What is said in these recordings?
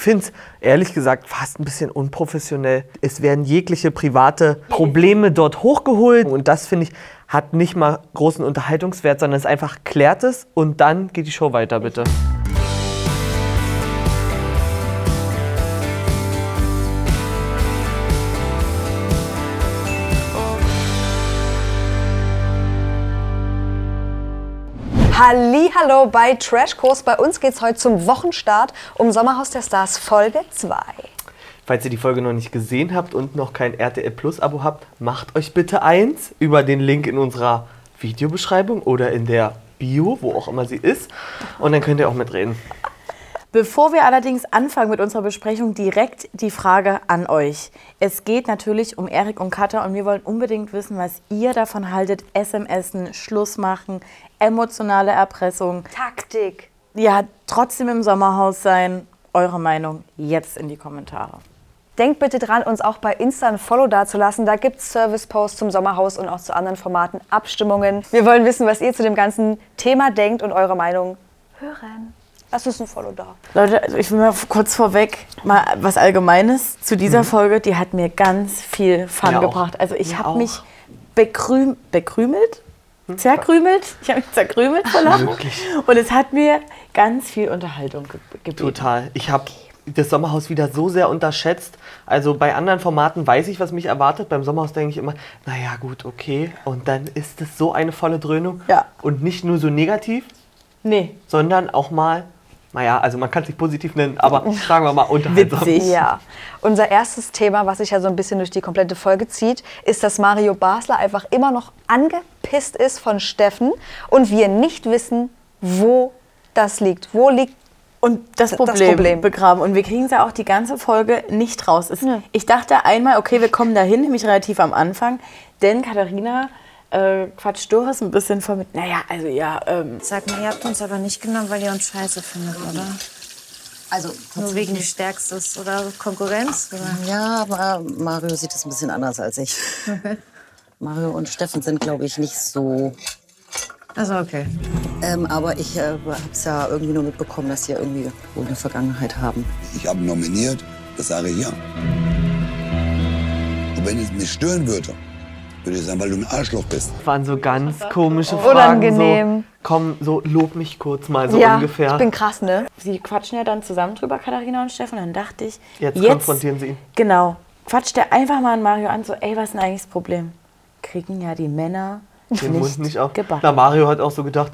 finde es ehrlich gesagt fast ein bisschen unprofessionell. Es werden jegliche private Probleme dort hochgeholt und das finde ich hat nicht mal großen Unterhaltungswert, sondern es einfach klärt es und dann geht die Show weiter, bitte. Hallo bei Trashkurs. Bei uns geht es heute zum Wochenstart um Sommerhaus der Stars Folge 2. Falls ihr die Folge noch nicht gesehen habt und noch kein RTL Plus Abo habt, macht euch bitte eins über den Link in unserer Videobeschreibung oder in der Bio, wo auch immer sie ist. Und dann könnt ihr auch mitreden. Bevor wir allerdings anfangen mit unserer Besprechung, direkt die Frage an euch. Es geht natürlich um Erik und Katha und wir wollen unbedingt wissen, was ihr davon haltet. SMSen, Schluss machen, emotionale Erpressung. Taktik. Ja, trotzdem im Sommerhaus sein. Eure Meinung jetzt in die Kommentare. Denkt bitte dran, uns auch bei Insta ein Follow dazulassen. Da gibt es Service-Posts zum Sommerhaus und auch zu anderen Formaten, Abstimmungen. Wir wollen wissen, was ihr zu dem ganzen Thema denkt und eure Meinung hören. Lasst uns ein Follow da. Leute, also ich will mal kurz vorweg mal was Allgemeines zu dieser Folge. Die hat mir ganz viel Fun Mir auch. gebracht. Also ich habe auch. mich bekrüm bekrümelt, zerkrümelt. Ich habe mich zerkrümelt vor Lachen. Wirklich? Und es hat mir ganz viel Unterhaltung ge gegeben. Total. Ich habe das Sommerhaus wieder so sehr unterschätzt. Also bei anderen Formaten weiß ich, was mich erwartet. Beim Sommerhaus denke ich immer, naja gut, okay. Und dann ist es so eine volle Dröhnung. Ja. Und nicht nur so negativ, Nee, sondern auch mal, naja, also man kann es nicht positiv nennen, aber sagen wir mal unterhaltsam. Witzig. Ja. Unser erstes Thema, was sich ja so ein bisschen durch die komplette Folge zieht, ist, dass Mario Basler einfach immer noch angepisst ist von Steffen und wir nicht wissen, wo das liegt. Wo liegt Und das Das Problem, Problem. begraben. Und wir kriegen es ja auch die ganze Folge nicht raus. Es, Ja. Ich dachte einmal, okay, wir kommen dahin, nämlich relativ am Anfang, denn Katharina äh, quatscht Doris ein bisschen vor mit, naja, also ja, ähm, Sag mal, ihr habt uns aber nicht genommen, weil ihr uns scheiße findet, oder? Also Nur wegen Stärkstes oder Konkurrenz? Oder? Ja, aber Mario sieht es ein bisschen anders als ich. Mario und Steffen sind, glaube ich, nicht so. Also okay. Ähm, aber ich äh, habe es ja irgendwie nur mitbekommen, dass sie ja irgendwie wohl eine Vergangenheit haben. Ich habe nominiert, das sage ich ja. Und wenn es mich stören würde, würde ich sagen, weil du ein Arschloch bist. waren so ganz komische Fragen. Unangenehm. So, komm, so lob mich kurz mal, so ja, ungefähr. ich bin krass, ne? sie quatschen ja dann zusammen drüber, Katharina und Steffen. Dann dachte ich, Jetzt konfrontieren sie ihn. Genau. Quatscht er einfach mal an Mario an, so, ey, was ist denn eigentlich das Problem? Kriegen ja die Männer den nicht, Mund nicht auf. gebacken. Na, Mario hat auch so gedacht,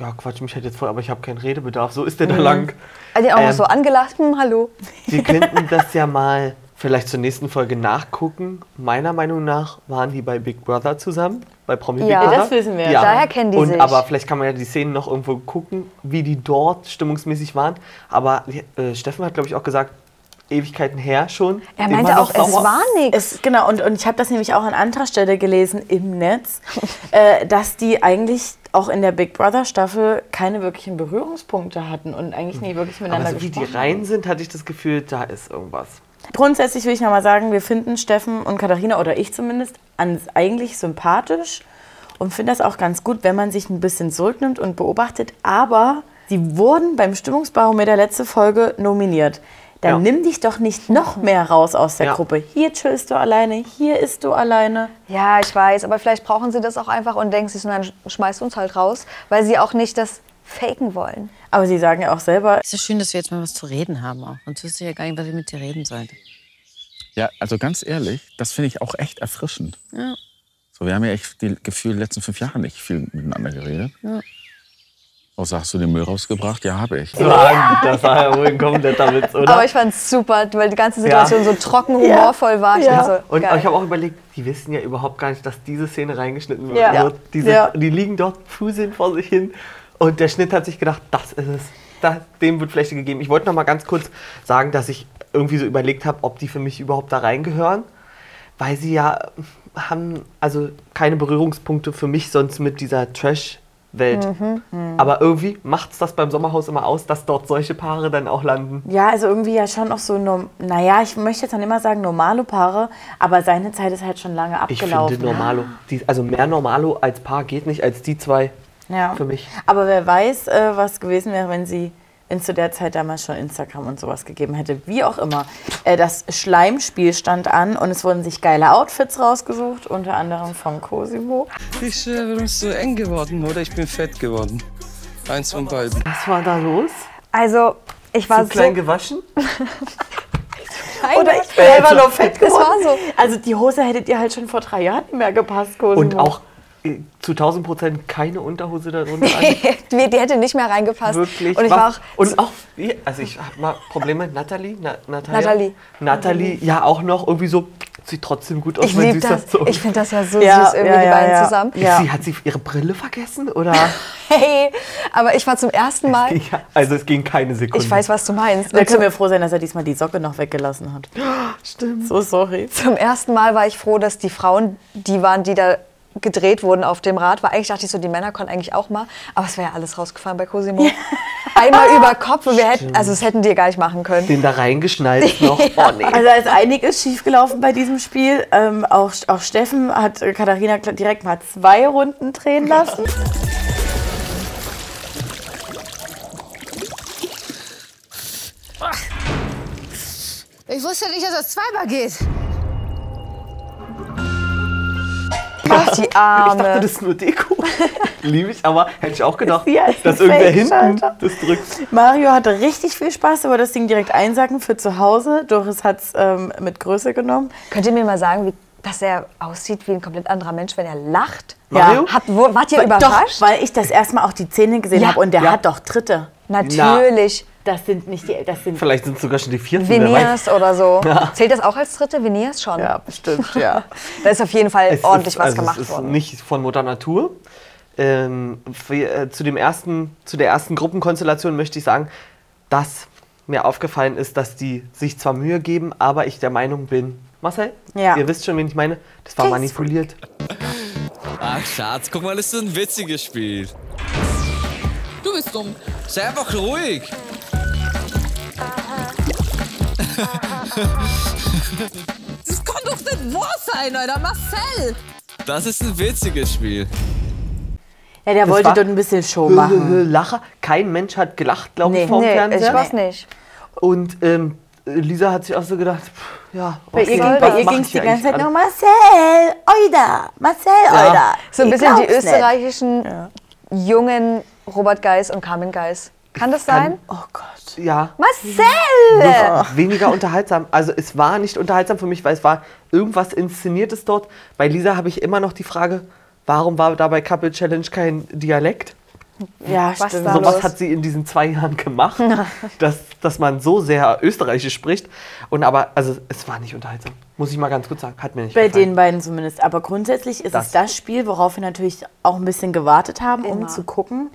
ja, quatsch mich halt jetzt voll, aber ich habe keinen Redebedarf. So ist der da lang. Also auch noch Ähm, so angelacht, hm, hallo. Wir könnten das ja mal vielleicht zur nächsten Folge nachgucken. Meiner Meinung nach waren die bei Big Brother zusammen, bei Promi Ja. Big Ja, Brother. das wissen wir. Daher kennen die Und, sich. Aber vielleicht kann man ja die Szenen noch irgendwo gucken, wie die dort stimmungsmäßig waren. Aber äh, Steffen hat, glaube ich, auch gesagt, Ewigkeiten her schon. Er meinte auch, es war nichts. Es, genau, und, und ich habe das nämlich auch an anderer Stelle gelesen im Netz, äh, dass die eigentlich auch in der Big Brother Staffel keine wirklichen Berührungspunkte hatten und eigentlich nie wirklich miteinander Aber so wie die gesprochen rein sind, hatte ich das Gefühl, da ist irgendwas. Grundsätzlich will ich nochmal sagen, wir finden Steffen und Katharina, oder ich zumindest, eigentlich sympathisch und finde das auch ganz gut, wenn man sich ein bisschen zurücknimmt und beobachtet. Aber sie wurden beim Stimmungsbarometer letzte Folge nominiert. Dann Ja. nimm dich doch nicht noch mehr raus aus der Ja. Gruppe. Hier chillst du alleine, hier isst du alleine. Ja, ich weiß, aber vielleicht brauchen sie das auch einfach und denken sich, so, dann schmeißt uns halt raus, weil sie auch nicht das faken wollen. Aber sie sagen ja auch selber, Es ist schön, dass wir jetzt mal was zu reden haben auch. Sonst wüsste ich ja gar nicht, was ich mit dir reden sollte. Ja, also ganz ehrlich, das finde ich auch echt erfrischend. Ja. So, wir haben ja echt die Gefühl, die letzten fünf Jahre nicht viel miteinander geredet. Ja. Außer hast du den Müll rausgebracht? Ja, habe ich. Sagen, das war ja wohl ein kompletter Witz, oder? Aber ich fand es super, weil die ganze Situation so trocken, humorvoll war. Ich Ja. so, Und geil. ich habe auch überlegt, die wissen ja überhaupt gar nicht, dass diese Szene reingeschnitten wird. Ja. wird. Diese, Ja. Die liegen dort, fuseln vor sich hin. Und der Schnitt hat sich gedacht, das ist es. Da, dem wird Fläche gegeben. Ich wollte noch mal ganz kurz sagen, dass ich irgendwie so überlegt habe, ob die für mich überhaupt da reingehören. Weil sie ja haben also keine Berührungspunkte für mich sonst mit dieser Trash-Welt. Aber irgendwie macht es das beim Sommerhaus immer aus, dass dort solche Paare dann auch landen. ja, also irgendwie ja schon auch so, naja, ich möchte jetzt dann immer sagen normale Paare, aber seine Zeit ist halt schon lange Ich abgelaufen. finde Normalo, die, also mehr Normalo als Paar geht nicht als die zwei Ja. für mich. Aber wer weiß, äh, was gewesen wäre, wenn sie es zu der Zeit damals schon Instagram und sowas gegeben hätte. Wie auch immer. Äh, das Schleimspiel stand an und es wurden sich geile Outfits rausgesucht, unter anderem von Cosimo. Ich äh, bin so eng geworden oder ich bin fett geworden. Eins von beiden. Was war da los? Also, ich war Zu klein so. gewaschen? Oder ich bin einfach so- nur fett Das geworden. war so. Also die Hose hättet ihr halt schon vor drei Jahren nicht mehr gepasst, Cosimo. Und auch zu 1000 Prozent keine Unterhose darunter an. die, hätte nicht mehr reingepasst. Wirklich. Und ich war auch. und auch, also ich habe mal Probleme mit Nathalie. Na, Natalia? Nathalie. Nathalie, ja auch noch irgendwie so, sieht trotzdem gut aus. Ich mein liebe Süßer das. Sohn. Ich finde das ja so Ja, süß, irgendwie ja, die beiden ja. zusammen. Ja. Sie, hat sie ihre Brille vergessen? Oder? Hey, aber ich war zum ersten Mal. ja, also es ging keine Sekunde. Ich weiß, was du meinst. Da können wir froh sein, dass er diesmal die Socke noch weggelassen hat. Stimmt. So sorry. zum ersten Mal war ich froh, dass die Frauen, die waren, die da gedreht wurden auf dem Rad, weil eigentlich dachte ich so, die Männer konnten eigentlich auch mal, aber es wäre ja alles rausgefallen bei Cosimo. Einmal über Kopf, und wir hätten, also das hätten die gar nicht machen können. Den da reingeschnallt noch. Oh nee. Also da ist einiges schiefgelaufen bei diesem Spiel. Ähm, auch, auch Steffen hat Katharina direkt mal zwei Runden drehen lassen. Ich wusste nicht, dass das zweimal geht. Die Ich dachte, Arme. das ist nur Deko. Liebe ich, aber hätte ich auch gedacht, dass irgendwer hinten das drückt. Mario hatte richtig viel Spaß, aber das Ding direkt einsacken für zu Hause. Doris hat es ähm, mit Größe genommen. Könnt ihr mir mal sagen, wie, dass er aussieht wie ein komplett anderer Mensch, wenn er lacht? Mario? Hat, wo, wart ihr überrascht? Doch, weil ich das erstmal auch die Zähne gesehen Ja. habe und der Ja. hat doch Tritte. Natürlich. Das sind nicht die, das sind Vielleicht sind es sogar schon die vierten. Veneers oder so. Zählt das auch als dritte? Veneers schon. ja bestimmt, ja. Da ist auf jeden Fall Es ordentlich ist, was also gemacht es ist worden. nicht von Mutter Natur. Ähm, für, äh, zu, dem ersten, zu der ersten Gruppenkonstellation möchte ich sagen, dass mir aufgefallen ist, dass die sich zwar Mühe geben, aber ich der Meinung bin, Marcel, Ja. ihr wisst schon, wen ich meine, das war manipuliert. Ach Schatz, guck mal, das ist ein witziges Spiel. Du bist dumm. Sei einfach ruhig. Das kann doch nicht wahr sein, Alter. Marcel! Das ist ein witziges Spiel. Ja, der Das wollte dort ein bisschen Show machen. Lacher. Kein Mensch hat gelacht, glaube ich, Nee. vorm nee, Fernseher. ich weiß nicht. Und ähm, Lisa hat sich auch so gedacht, pff, ja, Bei ihr, ging, bei ihr ging es die ganze Zeit eigentlich nur an? Marcel, Oida, Marcel, Ja. Oida. So ein bisschen die österreichischen jungen Robert Geis und Carmen Geis. Kann das sein? Oh Gott. Ja, Marcel! weniger unterhaltsam. Also es war nicht unterhaltsam für mich, weil es war irgendwas Inszeniertes dort. Bei Lisa habe ich immer noch die Frage, warum war da bei Couple Challenge kein Dialekt? Ja, Was stimmt. So was hat sie in diesen zwei Jahren gemacht, dass, dass man so sehr österreichisch spricht. Und aber, also es war nicht unterhaltsam. Muss ich mal ganz kurz sagen. Hat mir nicht Bei gefallen. den beiden zumindest. Aber grundsätzlich ist Das. es das Spiel, worauf wir natürlich auch ein bisschen gewartet haben, um Immer. zu gucken,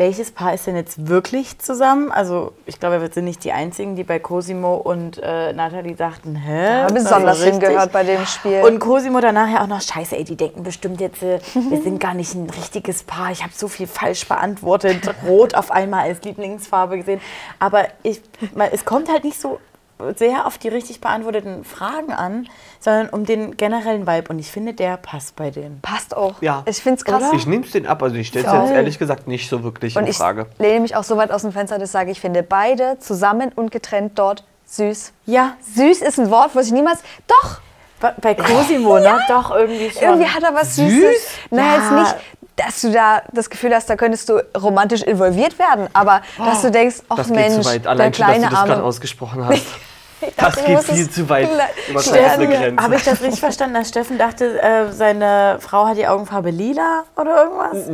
welches Paar ist denn jetzt wirklich zusammen. Also ich glaube, wir sind nicht die Einzigen, die bei Cosimo und äh, Nathalie sagten, hä? Ja, besonders richtig. hingehört bei dem Spiel. Und Cosimo danach ja auch noch, scheiße, ey, die denken bestimmt jetzt, äh, wir sind gar nicht ein richtiges Paar. Ich habe so viel falsch beantwortet. Rot auf einmal als Lieblingsfarbe gesehen. Aber ich, mal, es kommt halt nicht so sehr auf die richtig beantworteten Fragen an, sondern um den generellen Vibe. Und ich finde, der passt bei denen. Passt auch. Ja. Ich finde es krass. Ich nehme es den ab, also ich stelle es jetzt ehrlich gesagt nicht so wirklich Und in ich Frage. lehne mich auch so weit aus dem Fenster, dass ich sage, ich finde beide zusammen und getrennt dort süß. Ja, Süß ist ein Wort, was ich niemals. Doch! bei, bei Cosimo, ne? Doch, irgendwie schon. Irgendwie hat er was Süß? Süßes. Nein, Ja. jetzt nicht, dass du da das Gefühl hast, da könntest du romantisch involviert werden, aber dass du denkst, ach Das geht Mensch, zu weit. der Allein schon, dass kleine du das gerade Arme. ausgesprochen hast. Ich Das dachte, ich geht viel es zu weit. habe ich das richtig verstanden, dass Steffen dachte, äh, seine Frau hat die Augenfarbe lila oder irgendwas?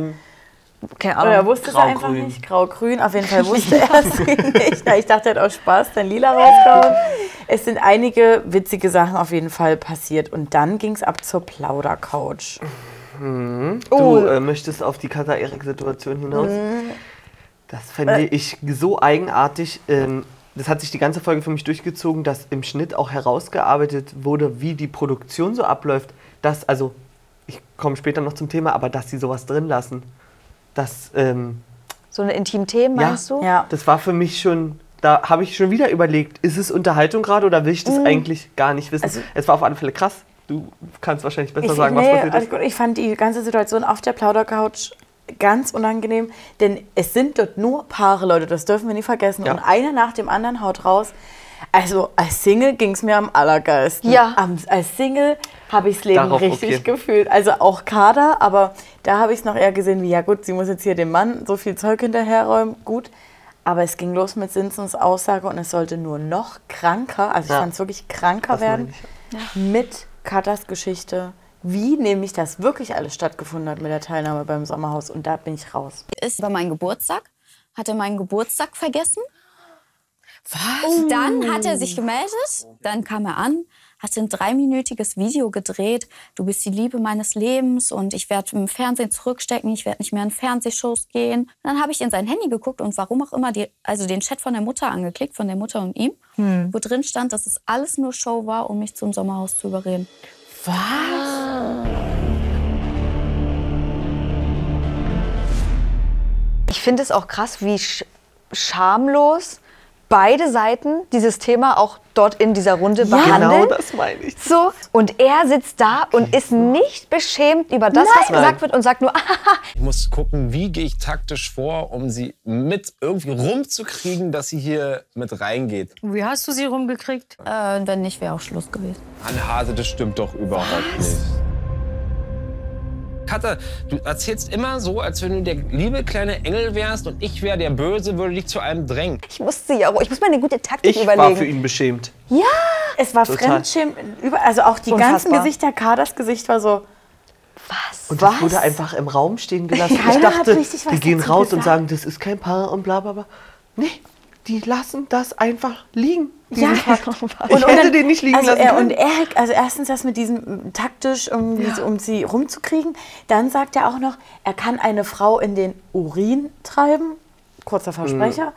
Keine Oder er Ahnung. wusste es einfach Grau-grün. nicht? Grau-grün, auf jeden Fall wusste er es nicht. Ich dachte, er hat auch Spaß, dann lila rausgehauen. Es sind einige witzige Sachen auf jeden Fall passiert. Und dann ging es ab zur Plaudercouch. Oh. Du äh, möchtest auf die Kata-Erik-Situation hinaus? Mhm. Das Äh. fände ich so eigenartig. Ähm, das hat sich die ganze Folge für mich durchgezogen, dass im Schnitt auch herausgearbeitet wurde, wie die Produktion so abläuft. Dass, also, ich komme später noch zum Thema, aber dass sie sowas drin lassen. Das, ähm, So eine Intimthemen, ja, meinst du? Ja. das war für mich schon, da habe ich schon wieder überlegt, ist es Unterhaltung gerade oder will ich das eigentlich gar nicht wissen? Mhm. Also- es war auf alle Fälle krass. Du kannst wahrscheinlich besser Ich, sagen, was nee, passiert alles ist. gut. ich fand die ganze Situation auf der Plaudercouch ganz unangenehm, denn es sind dort nur Paare, Leute, das dürfen wir nie vergessen. Ja. Und einer nach dem anderen haut raus. Also als Single ging es mir am allergeilsten. Ja. Am, als Single habe ich das Leben Darauf, richtig okay. gefühlt. Also auch Kader, aber da habe ich es noch eher gesehen wie, ja gut, sie muss jetzt hier dem Mann so viel Zeug hinterherräumen, gut. Aber es ging los mit Simpsons Aussage und es sollte nur noch kranker, also ich Ja. fand es wirklich kranker Das werden, mit Katas Geschichte, wie nämlich das wirklich alles stattgefunden hat mit der Teilnahme beim Sommerhaus. Und da bin ich raus. ist über meinen Geburtstag, hat er meinen Geburtstag vergessen. Was? Und dann hat er sich gemeldet, dann kam er an, hat ein dreiminütiges Video gedreht. Du bist die Liebe meines Lebens und ich werde im Fernsehen zurückstecken, ich werde nicht mehr in Fernsehshows gehen. Dann habe ich in sein Handy geguckt und warum auch immer, die, also den Chat von der Mutter angeklickt, von der Mutter und ihm, wo drin stand, dass es alles nur Show war, um mich zum Sommerhaus zu überreden. Ich finde es auch krass, wie sch schamlos beide Seiten dieses Thema auch dort in dieser Runde behandeln. Genau das meine ich. So, und er sitzt da und ist nicht beschämt über das, was Nein. gesagt wird und sagt nur, Ich muss gucken, wie gehe ich taktisch vor, um sie mit irgendwie rumzukriegen, dass sie hier mit reingeht. Wie hast du sie rumgekriegt? Äh, wenn nicht, wäre auch Schluss gewesen. Anne Hase, das stimmt doch überhaupt nicht. Katha, du erzählst immer so, als wenn du der liebe kleine Engel wärst und ich wäre der Böse, würde dich zu einem drängen. ich muss sie ja, ich muss mir eine gute Taktik Ich überlegen. war für ihn beschämt. Es war Total. Fremdschämen, also auch die ganzen Unfassbar. Gesichter, Kaders Gesicht war so, Und Was? das wurde einfach im Raum stehen gelassen. ich Keiner hat dachte, richtig was die gehen raus und gesagt. sagen, das ist kein Paar und bla bla bla. Nee, die lassen das einfach liegen. Ja. Und- Ich und hätte dann- den nicht liegen also lassen er, können. Und er, also erstens das mit diesem m, taktisch, um, diese- um sie rumzukriegen. Dann sagt er auch noch, er kann eine Frau in den Urin treiben. Kurzer Versprecher.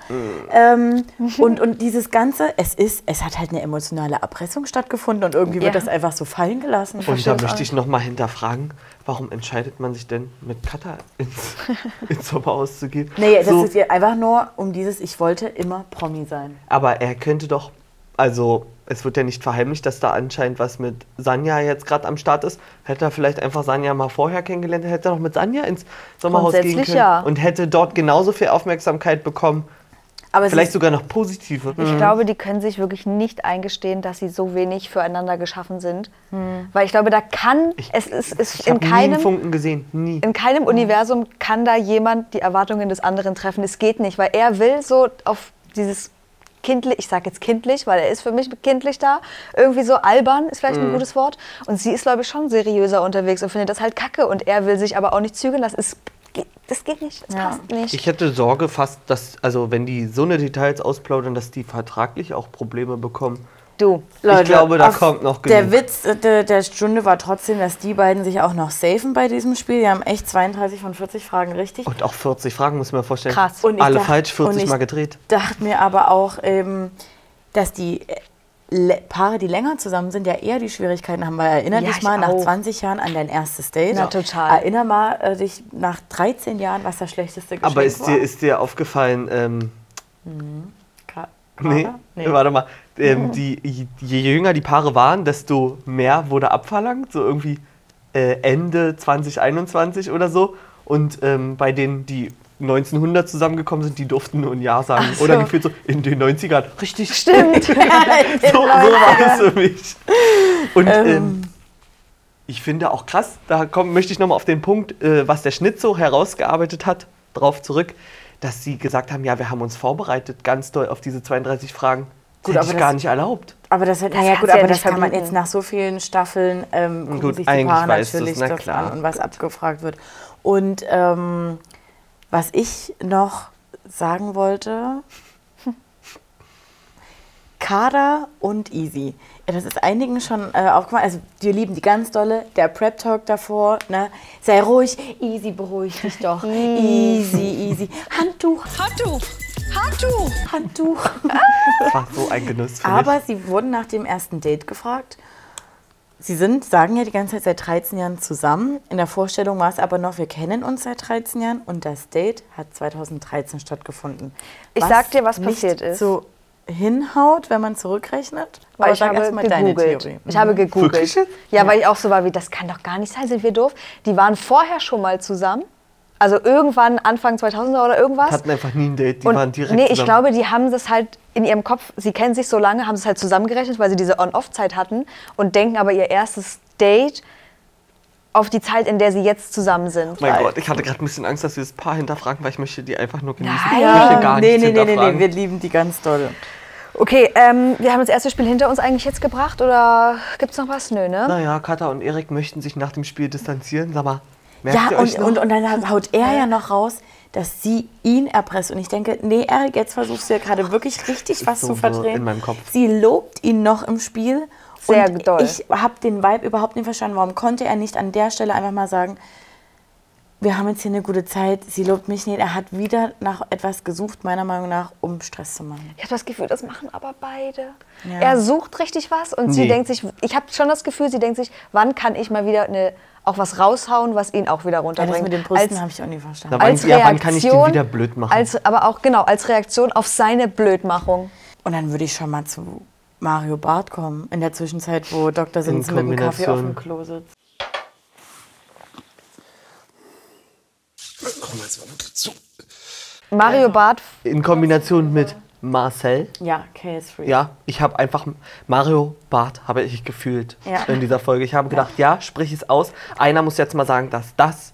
Ähm, und, und dieses Ganze, es ist, es hat halt eine emotionale Erpressung stattgefunden und irgendwie wird Ja. das einfach so fallen gelassen. Und da Verstehe möchte ich noch mal hinterfragen, warum entscheidet man sich denn mit Katha ins, ins Sommerhaus zu gehen? Nee, das So, ist ja einfach nur um dieses, ich wollte immer Promi sein. aber er könnte doch, also es wird ja nicht verheimlicht, dass da anscheinend was mit Sanja jetzt gerade am Start ist. Hätte er vielleicht einfach Sanja mal vorher kennengelernt, hätte er noch mit Sanja ins Sommerhaus gehen können ja. und hätte dort genauso viel Aufmerksamkeit bekommen. Aber es Vielleicht ist, sogar noch positive. Ich glaube, die können sich wirklich nicht eingestehen, dass sie so wenig füreinander geschaffen sind. Weil ich glaube, da kann, es ist, es Ich in habe nie keinem, Funken gesehen, nie. in keinem Universum kann da jemand die Erwartungen des anderen treffen. Es geht nicht, weil er will so auf dieses kindlich, ich sage jetzt kindlich, weil er ist für mich kindlich da, irgendwie so albern ist vielleicht ein gutes Wort. Und sie ist, glaube ich, schon seriöser unterwegs und findet das halt kacke. Und er will sich aber auch nicht zügeln lassen. Es, geht- das geht nicht, das Ja. passt nicht. Ich hätte Sorge fast, dass, also wenn die so eine Details ausplaudern, dass die vertraglich auch Probleme bekommen. Du, ich glaube, da kommt noch Der genug. Witz äh, der, der Stunde war trotzdem, dass die beiden sich auch noch safen bei diesem Spiel. Die haben echt 32 von 40 Fragen richtig. Und auch 40 Fragen, muss man vorstellen. Krass. Und ich Alle dacht- falsch, 40 und ich Mal gedreht. dachte mir aber auch, ähm, dass die äh, Paare, die länger zusammen sind, ja eher die Schwierigkeiten haben. Weil erinner Ja, dich ich mal nach auch. 20 Jahren an dein erstes Date. Na, total. Erinner mal äh, dich nach 13 Jahren, was das schlechteste Geschenk Aber ist war. dir, ist dir aufgefallen, ähm, Ka- nee, Kader? warte mal, ähm, die, je jünger die Paare waren, desto mehr wurde abverlangt, so irgendwie äh, Ende 2021 oder so. Und ähm, bei denen, die 1900 zusammengekommen sind, die durften nur ein Ja sagen. So. Oder gefühlt so in den 90ern. Richtig. stimmt. so, so war es für mich. Und Ähm. ähm, ich finde auch krass, da komm, möchte ich nochmal auf den Punkt, äh, was der Schnitt so herausgearbeitet hat, drauf zurück, dass sie gesagt haben, ja, wir haben uns vorbereitet ganz doll auf diese 32 Fragen. Gut, Gut, aber das- gar nicht erlaubt. Aber das, naja, kannst gut, du ja aber das kann man jetzt nach so vielen Staffeln ähm, gucken Gut, sich die Paare natürlich na das klar. an und was abgefragt wird. Und ähm, was ich noch sagen wollte, Kader und Easy. Ja, das ist einigen schon äh, aufgefallen. Also wir lieben die ganz dolle. Der Prep Talk davor. Ne? Sei ruhig. Easy, beruhig dich doch. easy, easy. Handtuch, Handtuch! Handtuch! Handtuch. Das war so ein Genuss für Aber mich. sie wurden nach dem ersten Date gefragt. Sie sind, sagen ja die ganze Zeit seit 13 Jahren zusammen. In der Vorstellung war es aber noch, wir kennen uns seit 13 Jahren und das Date hat 2013 stattgefunden. Ich sag dir, was passiert nicht ist. so hinhaut, wenn man zurückrechnet. Aber ich sag habe erst mal deine gegoogelt. Theorie. Ich habe gegoogelt. Wirklich jetzt? Ja, weil ich auch so war wie, das kann doch gar nicht sein, sind wir doof. Die waren vorher schon mal zusammen, Also irgendwann Anfang 2000er oder irgendwas. Hatten einfach nie ein Date, die Und waren direkt nee, ich zusammen. glaube, die haben das halt in ihrem Kopf, sie kennen sich so lange, haben es halt zusammengerechnet, weil sie diese On-Off-Zeit hatten und denken aber ihr erstes Date auf die Zeit, in der sie jetzt zusammen sind. Mein Weil- Gott, ich hatte gerade ein bisschen Angst, dass wir das Paar hinterfragen, weil ich möchte die einfach nur genießen. Nein. Ich möchte gar nee, nichts nee, nee, nee, nee, wir lieben die ganz doll. Okay, ähm, wir haben das erste Spiel hinter uns eigentlich jetzt gebracht oder gibt's noch was? Nö, ne? Naja, Katha und Erik möchten sich nach dem Spiel distanzieren. Sag mal, merkt euch und, und, und dann haut er ja noch raus, dass sie ihn erpresst. Und ich denke, nee, Erik, jetzt versuchst du ja gerade wirklich richtig was so zu verdrehen. in meinem Kopf. Sie lobt ihn noch im Spiel. Sehr und doll. Ich habe den Vibe überhaupt nicht verstanden. Warum konnte er nicht an der Stelle einfach mal sagen, wir haben jetzt hier eine gute Zeit, sie lobt mich nicht. Er hat wieder nach etwas gesucht, meiner Meinung nach, um Stress zu machen. Ich habe das Gefühl, das machen aber beide. Ja. Er sucht richtig was und sie Nee. denkt sich, ich habe schon das Gefühl, sie denkt sich, wann kann ich mal wieder eine, auch was raushauen, was ihn auch wieder Ja, runterbringt. das mit den Brüsten habe ich auch nie verstanden. Na, wann, als ja, wann kann ich den Reaktion- wieder blöd machen? Als, aber auch, genau, als Reaktion auf seine Blödmachung. Und dann würde ich schon mal zu Mario Barth kommen, in der Zwischenzeit, wo Dr. Sinsen mit dem Kaffee auf dem. Klo sitzt. Komm jetzt mal wirklich zu. Mario Barth, In Kombination mit Marcel. Ja, KS3. Ja, ich habe einfach Mario Barth habe ich gefühlt Ja. in dieser Folge. Ich habe gedacht, ja, sprich es aus. Einer muss jetzt mal sagen, dass das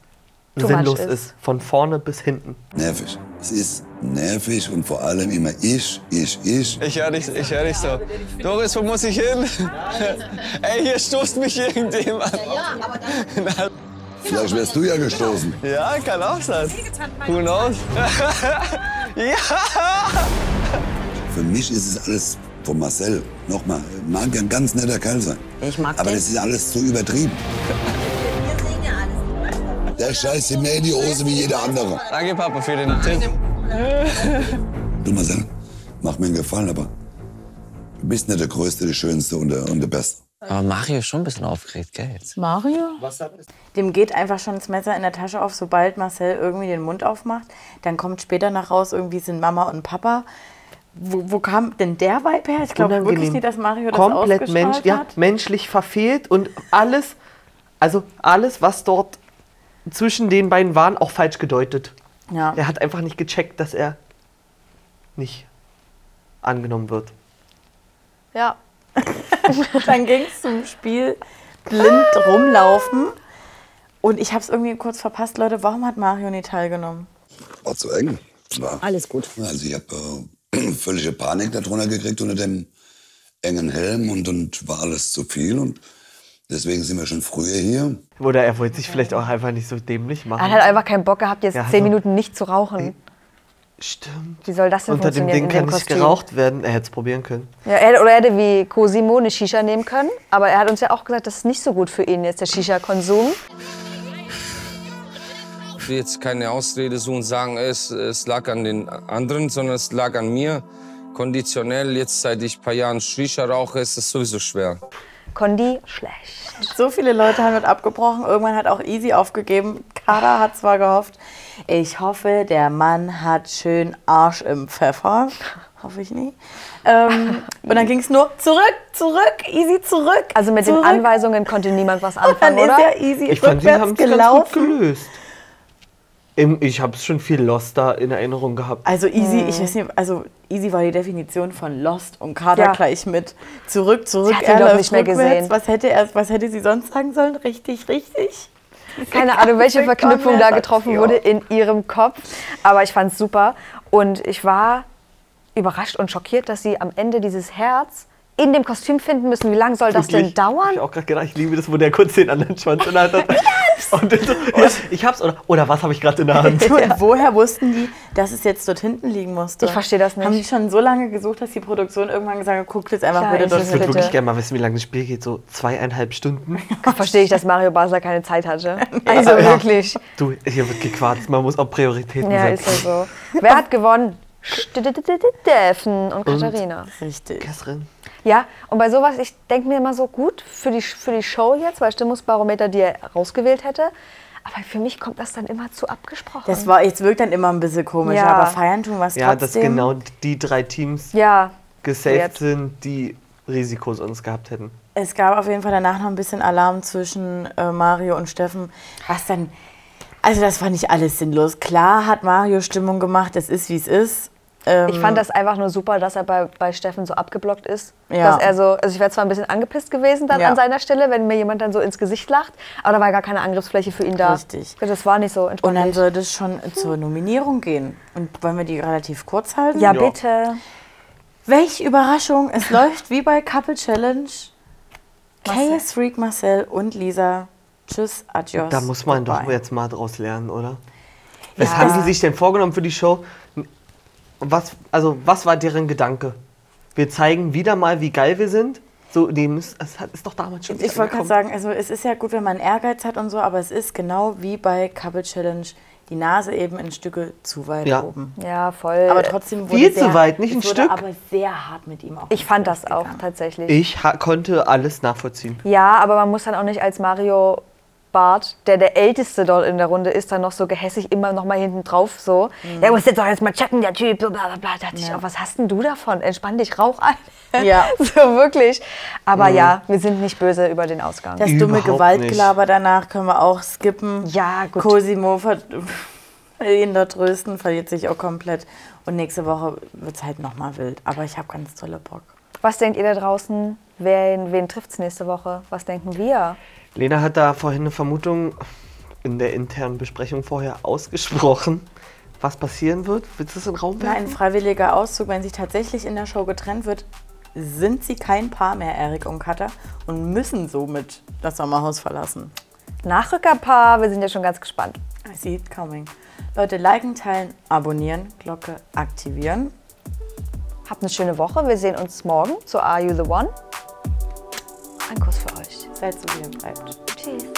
Too sinnlos ist. ist. Von vorne bis hinten. Nervig. Es ist nervig und vor allem immer ich, ich, ich. Ich höre dich, ich hör dich so. Doris, wo muss ich hin? Ey, hier stoßt mich irgendjemand. Vielleicht wärst du ja gestoßen. Ja, kann auch sein. Who knows? ja! Für mich ist es alles von Marcel. Nochmal, mag ja ein ganz netter Kerl sein. Ich mag Aber den. das ist alles zu übertrieben. Der scheißt ihm mehr in die Hose wie jeder andere. Danke, Papa, für den Tipp. Du Marcel, mach mir einen Gefallen, aber du bist nicht der Größte, der Schönste und der, und der Beste. Aber Mario ist schon ein bisschen aufgeregt, gell? Jetzt. Mario? Dem geht einfach schon das Messer in der Tasche auf, sobald Marcel irgendwie den Mund aufmacht. Dann kommt später nach raus, irgendwie sind Mama und Papa. Wo, wo kam denn der Vibe her? Ich glaube wirklich nicht, dass Mario das Komplett mensch, ja, hat. menschlich verfehlt und alles, also alles, was dort zwischen den beiden waren, auch falsch gedeutet. Ja. Er hat einfach nicht gecheckt, dass er nicht angenommen wird. ja. Dann ging es zum Spiel blind rumlaufen. Und ich habe es irgendwie kurz verpasst, Leute. Warum hat Mario nicht teilgenommen? War zu eng. War, Alles gut. Also ich habe äh, völlige Panik darunter gekriegt unter dem engen Helm und, und war alles zu viel. Und deswegen sind wir schon früher hier. Oder er wollte sich vielleicht auch einfach nicht so dämlich Er machen. hat halt einfach keinen Bock gehabt, jetzt Ja, zehn so. Minuten nicht zu rauchen. Stimmt. Wie soll das denn Unter dem funktionieren Ding kann nicht geraucht werden. Er hätte es probieren können. Ja, er hätte, oder er hätte wie Cosimo eine Shisha nehmen können. Aber er hat uns ja auch gesagt, das ist nicht so gut für ihn jetzt, der Shisha-Konsum. Ich will jetzt keine Ausrede suchen und sagen, es, es lag an den anderen, sondern es lag an mir. Konditionell, jetzt seit ich ein paar Jahren Shisha rauche, ist es sowieso schwer. Kondi schlecht. So viele Leute haben mit abgebrochen. Irgendwann hat auch Easy aufgegeben. Kara hat zwar gehofft, ich hoffe, der Mann hat schön Arsch im Pfeffer. Hoffe ich nie. Ähm, und dann ging es nur zurück, zurück, Easy zurück. Also mit zurück. den Anweisungen konnte niemand was Und dann anfangen, ist oder? ja Easy Ich fand, sie rückwärts haben es ganz gut gelöst. Im- Ich habe schon viel Lost da in Erinnerung gehabt. Also Easy, ich weiß nicht, also Easy war die Definition von Lost und Kader Ja. gleich mit zurück, zurück. Sie hat ihn er doch nicht mehr gesehen. Was hätte er, was hätte sie sonst sagen sollen? Richtig, richtig. Keine Ahnung, welche Verknüpfung da getroffen Ja. wurde in ihrem Kopf. Aber ich fand es super. Und ich war überrascht und schockiert, dass sie am Ende dieses Herz in dem Kostüm finden müssen. Wie lange soll das denn Wirklich. Hab dauern? Ich auch gerade gedacht, ich liebe das, wo der kurz den anderen Schwanz in der Hand hat. Und dann so, ja, ich hab's, oder, oder was habe ich gerade in der Hand? Und woher wussten die, dass es jetzt dort hinten liegen musste? Ich verstehe das nicht. Haben die schon so lange gesucht, dass die Produktion irgendwann gesagt hat, guckt jetzt einfach Ja, bitte ich dort Ich würde wirklich gerne mal wissen, wie lange das Spiel geht. So zweieinhalb Stunden. Verstehe ich, dass Mario Basler keine Zeit hatte. Also Ja. wirklich. Du, hier wird gequatscht. Man muss auch Prioritäten Ja, ist setzen. ja so. Wer hat gewonnen? Steffen und Katharina. Richtig. Catherine. Ja, und bei sowas, ich denke mir immer so gut für die, für die Show jetzt, weil Stimmungsbarometer die er rausgewählt hätte. Aber für mich kommt das dann immer zu abgesprochen. Das war, jetzt wirkt dann immer ein bisschen komisch, Ja. aber feiern tun was Ja, dass genau die drei Teams ja, gesaved Wert. sind, die Risiko sonst gehabt hätten. Es gab auf jeden Fall danach noch ein bisschen Alarm zwischen äh, Mario und Steffen, was dann Also das war nicht alles sinnlos. Klar hat Mario Stimmung gemacht, es ist wie es ist. Ähm, Ich fand das einfach nur super, dass er bei, bei Steffen so abgeblockt ist. Ja. Dass er so, also ich wäre zwar ein bisschen angepisst gewesen dann Ja. an seiner Stelle, wenn mir jemand dann so ins Gesicht lacht, aber da war gar keine Angriffsfläche für ihn da. Richtig. Das war nicht so Und entspannt. dann soll das schon zur Nominierung gehen. Und wollen wir die relativ kurz halten? ja, bitte. Welch Überraschung, es läuft wie bei Couple Challenge. KS Freak Marcel und Lisa. Tschüss, adios. Da muss man doch goodbye. jetzt mal draus lernen, oder? Was haben die sich denn vorgenommen für die Show? Was, also, was war deren Gedanke? Wir zeigen wieder mal, wie geil wir sind. So, das hat- ist doch damals schon. Ich wollte gerade sagen, also es ist ja gut, wenn man Ehrgeiz hat und so, aber es ist genau wie bei Couple Challenge. Die Nase eben in Stücke zu weit Ja. oben. Ja, voll. Aber trotzdem wurde Viel sehr, zu weit, nicht es ein wurde Stück. aber sehr hart mit ihm auch. ich fand das auch tatsächlich. Ich konnte alles nachvollziehen. Ja, aber man muss dann auch nicht als Mario Bart, der der Älteste dort in der Runde ist, dann noch so gehässig immer noch mal hinten drauf so. Mhm. Der muss jetzt doch jetzt mal checken, der Typ, so bla bla bla. Da dachte ich, Ja. auch, was hast denn du davon? Entspann dich, rauch ein. Ja. so wirklich. Aber Mhm. ja, wir sind nicht böse über den Ausgang. Das dumme Überhaupt Gewaltgelaber danach können wir auch skippen. Ja, gut. Cosimo ihn da trösten, verliert sich auch komplett. Und nächste Woche wird es halt nochmal wild. Aber ich habe ganz tolle Bock. Was denkt ihr da draußen? Wen, wen trifft es nächste Woche? Was denken wir? Lena hat da vorhin eine Vermutung in der internen Besprechung vorher ausgesprochen, was passieren wird. Willst du das in den Raum Na, ein werfen? freiwilliger Auszug, wenn sich tatsächlich in der Show getrennt wird, sind sie kein Paar mehr, Erik und Katha, und müssen somit das Sommerhaus verlassen. Nachrückerpaar, wir sind ja schon ganz gespannt. I see it coming. Leute, liken, teilen, abonnieren, Glocke aktivieren. Habt eine schöne Woche. Wir sehen uns morgen zu Are You the One? Ein Kuss für euch. Seid so, wie ihr bleibt. Tschüss.